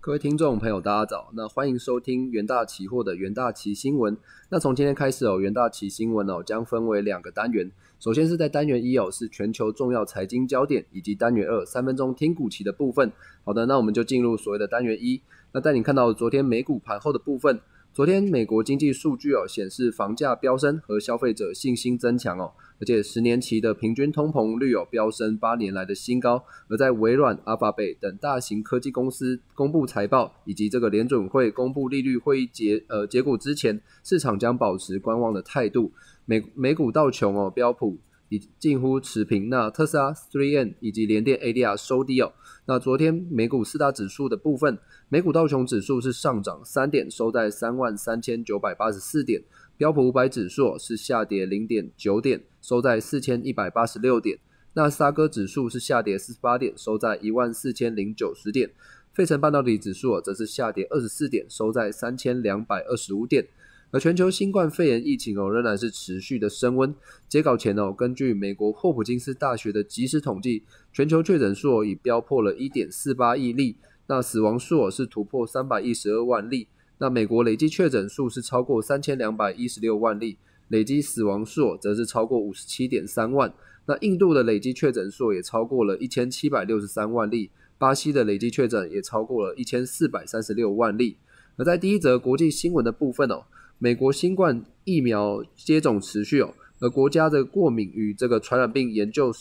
各位听众朋友，大家早。那欢迎收听元大期货的元大期新闻。那从今天开始哦，元大期新闻哦将分为两个单元。首先是在单元一哦，是全球重要财经焦点，以及单元二三分钟听股期的部分。好的，那我们就进入所谓的单元一。那带你看到昨天美股盘后的部分。昨天美国经济数据哦显示房价飙升和消费者信心增强哦，而且十年期的平均通膨率有飙升八年来的新高。而在微软、阿法贝等大型科技公司公布财报以及这个联准会公布利率会议结呃结果之前，市场将保持观望的态度。美美股道琼哦标普。已近乎持平。那特斯拉、3M 以及联电 ADR 收低哦。那昨天美股四大指数的部分，美股道琼指数是上涨三点，收在三万三千九百八十四点；标普五百指数是下跌零点九点，收在四千一百八十六点；纳斯达克指数是下跌四十八点，收在一万四千零九十点；费城半导体指数则是下跌二十四点，收在三千两百二十五点。而全球新冠肺炎疫情哦，仍然是持续的升温。截稿前哦，根据美国霍普金斯大学的即时统计，全球确诊数已飙破了一点四八亿例，那死亡数是突破三百一十二万例。那美国累计确诊数是超过三千两百一十六万例，累计死亡数则是超过五十七点三万。那印度的累计确诊数也超过了一千七百六十三万例，巴西的累计确诊也超过了一千四百三十六万例。而在第一则国际新闻的部分哦。美国新冠疫苗接种持续哦，而国家的过敏与这个传染病研究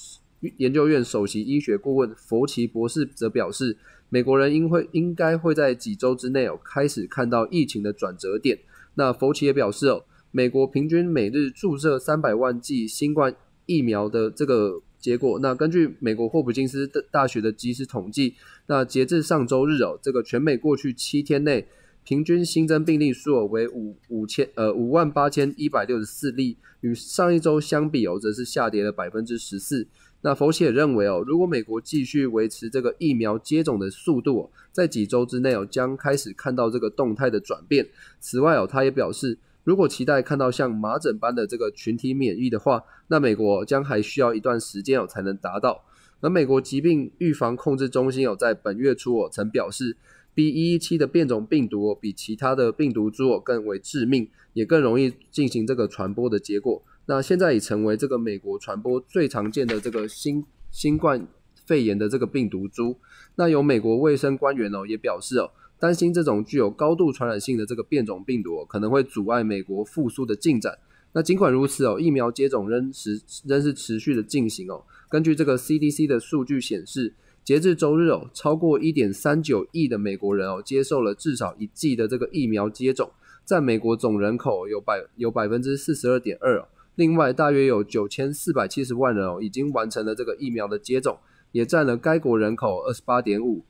研究院首席医学顾问佛奇博士则表示，美国人应会应该会在几周之内哦开始看到疫情的转折点。那佛奇也表示哦，美国平均每日注射三百万剂新冠疫苗的这个结果，那根据美国霍普金斯大学的即时统计，那截至上周日哦，这个全美过去七天内。平均新增病例数为五五千呃五万八千一百六十四例，与上一周相比哦，则是下跌了百分之十四。那佛奇也认为哦，如果美国继续维持这个疫苗接种的速度，在几周之内哦，将开始看到这个动态的转变。此外哦，他也表示，如果期待看到像麻疹般的这个群体免疫的话，那美国将还需要一段时间哦才能达到。而美国疾病预防控制中心有在本月初哦曾表示。B. 一一七的变种病毒比其他的病毒株更为致命，也更容易进行这个传播的结果。那现在已成为这个美国传播最常见的这个新新冠肺炎的这个病毒株。那有美国卫生官员哦也表示哦，担心这种具有高度传染性的这个变种病毒可能会阻碍美国复苏的进展。那尽管如此哦，疫苗接种仍持仍是持续的进行哦。根据这个 CDC 的数据显示。截至周日哦，超过一点三九亿的美国人哦接受了至少一剂的这个疫苗接种，占美国总人口有百有百分之四十二点二。另外，大约有九千四百七十万人哦已经完成了这个疫苗的接种，也占了该国人口二十八点五。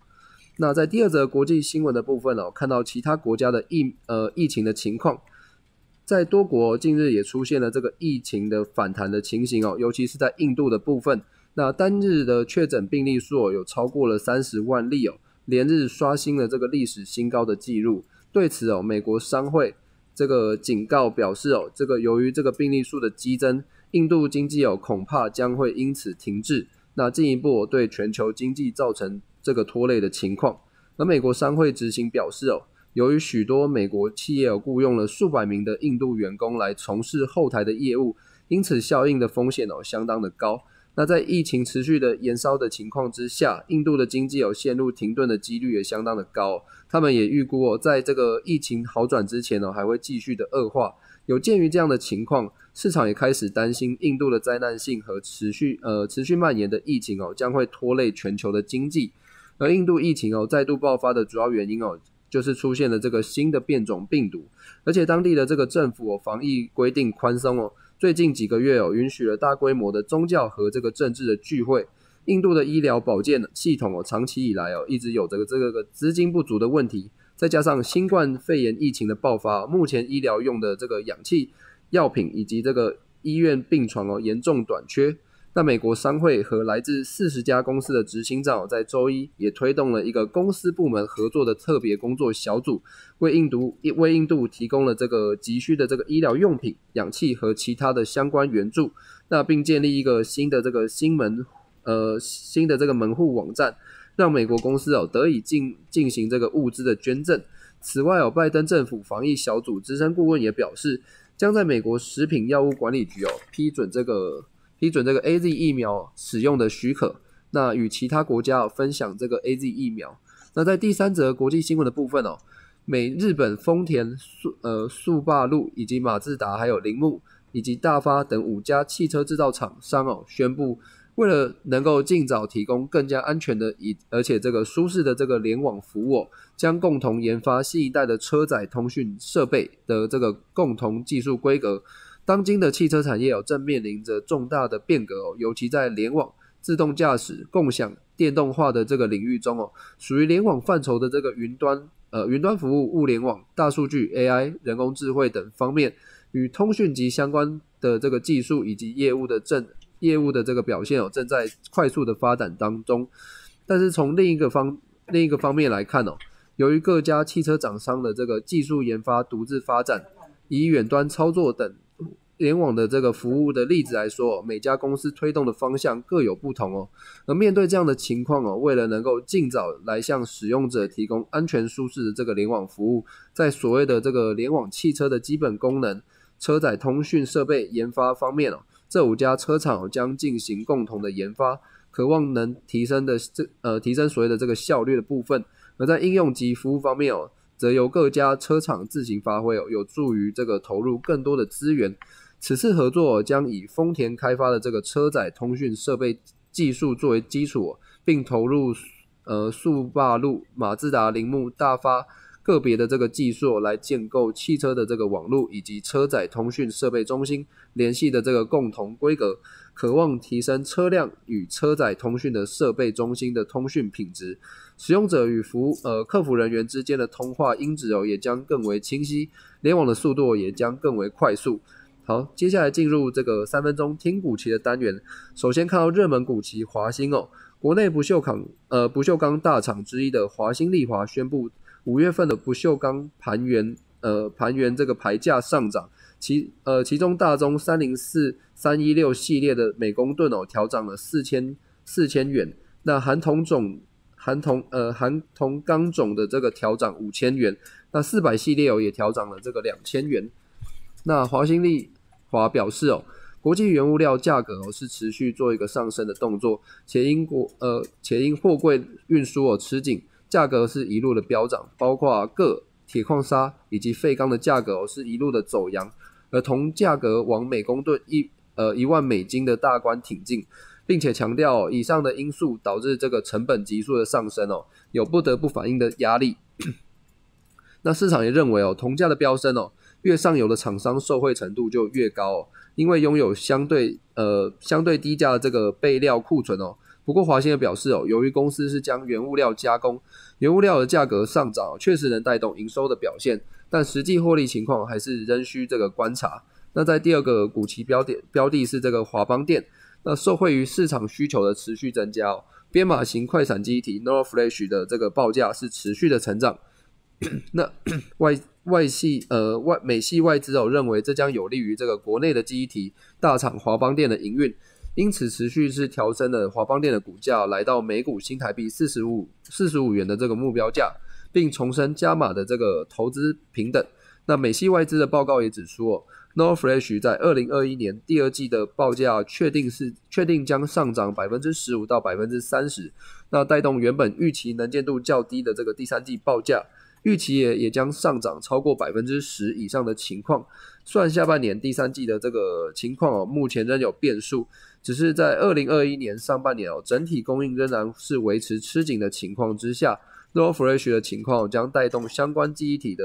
那在第二则国际新闻的部分哦，看到其他国家的疫呃疫情的情况，在多国近日也出现了这个疫情的反弹的情形哦，尤其是在印度的部分。那单日的确诊病例数有超过了三十万例哦，连日刷新了这个历史新高的记录。对此哦，美国商会这个警告表示哦，这个由于这个病例数的激增，印度经济哦恐怕将会因此停滞，那进一步对全球经济造成这个拖累的情况。而美国商会执行表示哦，由于许多美国企业雇佣了数百名的印度员工来从事后台的业务，因此效应的风险哦相当的高。那在疫情持续的延烧的情况之下，印度的经济有陷入停顿的几率也相当的高。他们也预估哦，在这个疫情好转之前呢，还会继续的恶化。有鉴于这样的情况，市场也开始担心印度的灾难性和持续呃持续蔓延的疫情哦，将会拖累全球的经济。而印度疫情哦再度爆发的主要原因哦，就是出现了这个新的变种病毒，而且当地的这个政府哦防疫规定宽松哦。最近几个月哦，允许了大规模的宗教和这个政治的聚会。印度的医疗保健系统哦，长期以来哦，一直有这个这个资金不足的问题。再加上新冠肺炎疫情的爆发，目前医疗用的这个氧气、药品以及这个医院病床哦，严重短缺。那美国商会和来自四十家公司的执行长在周一也推动了一个公司部门合作的特别工作小组，为印度为印度提供了这个急需的这个医疗用品、氧气和其他的相关援助。那并建立一个新的这个新门呃新的这个门户网站，让美国公司哦得以进进行这个物资的捐赠。此外哦，拜登政府防疫小组资深顾问也表示，将在美国食品药物管理局哦批准这个批准这个 A Z 疫苗使用的许可，那与其他国家分享这个 A Z 疫苗。那在第三则国际新闻的部分哦，美日本丰田速呃速霸陆以及马自达还有铃木以及大发等五家汽车制造厂商哦宣布。为了能够尽早提供更加安全的以而且这个舒适的这个联网服务，将共同研发新一代的车载通讯设备的这个共同技术规格。当今的汽车产业哦正面临着重大的变革哦，尤其在联网、自动驾驶、共享、电动化的这个领域中哦，属于联网范畴的这个云端呃云端服务、物联网、大数据、AI、人工智慧等方面，与通讯及相关的这个技术以及业务的正。业务的这个表现哦，正在快速的发展当中。但是从另一个方另一个方面来看哦，由于各家汽车厂商的这个技术研发独自发展，以远端操作等联网的这个服务的例子来说，每家公司推动的方向各有不同哦。而面对这样的情况哦，为了能够尽早来向使用者提供安全舒适的这个联网服务，在所谓的这个联网汽车的基本功能、车载通讯设备研发方面哦。这五家车厂将进行共同的研发，渴望能提升的这呃提升所谓的这个效率的部分。而在应用及服务方面哦，则由各家车厂自行发挥哦，有助于这个投入更多的资源。此次合作将以丰田开发的这个车载通讯设备技术作为基础，并投入呃速霸路、马自达、铃木、大发。个别的这个技术来建构汽车的这个网络以及车载通讯设备中心联系的这个共同规格，渴望提升车辆与车载通讯的设备中心的通讯品质，使用者与服务呃客服人员之间的通话音质哦也将更为清晰，联网的速度也将更为快速。好，接下来进入这个三分钟听股期的单元，首先看到热门股期华兴哦，国内不锈钢呃不锈钢大厂之一的华兴利华宣布。五月份的不锈钢盘元，呃，盘元这个牌价上涨，其呃其中大中三零四三一六系列的美工盾哦，调涨了四千四千元。那含铜种含铜呃含铜钢种的这个调涨五千元。那四百系列哦也调涨了这个两千元。那华兴利华表示哦，国际原物料价格哦是持续做一个上升的动作，且因国呃且因货柜运输哦吃紧。价格是一路的飙涨，包括铬、铁矿砂以及废钢的价格哦，是一路的走阳，而铜价格往每公吨一呃一万美金的大关挺进，并且强调以上的因素导致这个成本急速的上升哦，有不得不反映的压力。那市场也认为哦，铜价的飙升哦，越上游的厂商受惠程度就越高，因为拥有相对呃相对低价的这个备料库存哦。不过华兴也表示哦，由于公司是将原物料加工，原物料的价格上涨确实能带动营收的表现，但实际获利情况还是仍需这个观察。那在第二个股期标点标的是这个华邦电，那受惠于市场需求的持续增加哦，编码型快闪机体 NOR Flash 的这个报价是持续的成长。那外外系呃外美系外资哦认为这将有利于这个国内的机体大厂华邦电的营运。因此，持续是调升了华邦电的股价，来到每股新台币四十五四十五元的这个目标价，并重申加码的这个投资平等。那美系外资的报告也指出，哦 n o r f r e s h 在二零二一年第二季的报价确定是确定将上涨百分之十五到百分之三十，那带动原本预期能见度较低的这个第三季报价。预期也也将上涨超过百分之十以上的情况，算下半年第三季的这个情况哦，目前仍有变数。只是在二零二一年上半年哦，整体供应仍然是维持吃紧的情况之下 n o r Fresh 的情况将带动相关记忆体的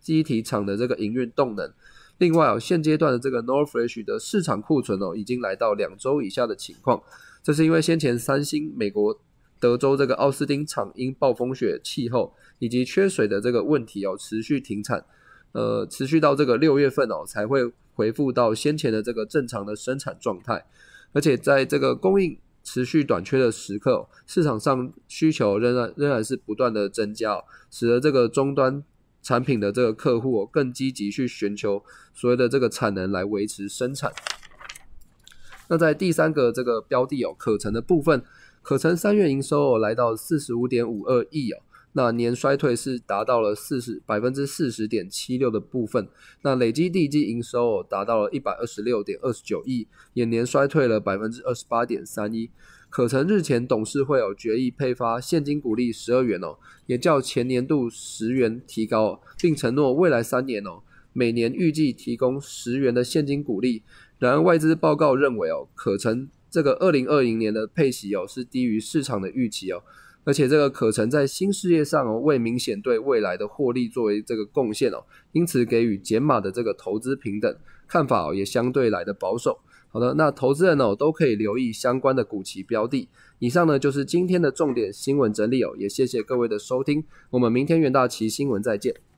记忆体厂的这个营运动能。另外哦，现阶段的这个 n o r Fresh 的市场库存哦，已经来到两周以下的情况，这是因为先前三星美国。德州这个奥斯汀厂因暴风雪气候以及缺水的这个问题哦，持续停产，呃，持续到这个六月份哦，才会恢复到先前的这个正常的生产状态。而且在这个供应持续短缺的时刻，市场上需求仍然仍然是不断的增加，使得这个终端产品的这个客户更积极去寻求所谓的这个产能来维持生产。那在第三个这个标的哦，可成的部分，可成三月营收哦来到四十五点五二亿哦。那年衰退是达到了四十百分之四十点七六的部分，那累积第一季营收哦达到了一百二十六点二十九亿，也年衰退了百分之二十八点三一。可成日前董事会有决议配发现金股利十二元哦，也较前年度十元提高，并承诺未来三年哦每年预计提供十元的现金股利。然而外资报告认为哦，可成这个二零二零年的配息哦是低于市场的预期哦。而且这个可成在新事业上哦，未明显对未来的获利作为这个贡献哦，因此给予减码的这个投资平等看法哦，也相对来的保守。好的，那投资人哦都可以留意相关的股期标的。以上呢就是今天的重点新闻整理哦，也谢谢各位的收听，我们明天元大旗新闻再见。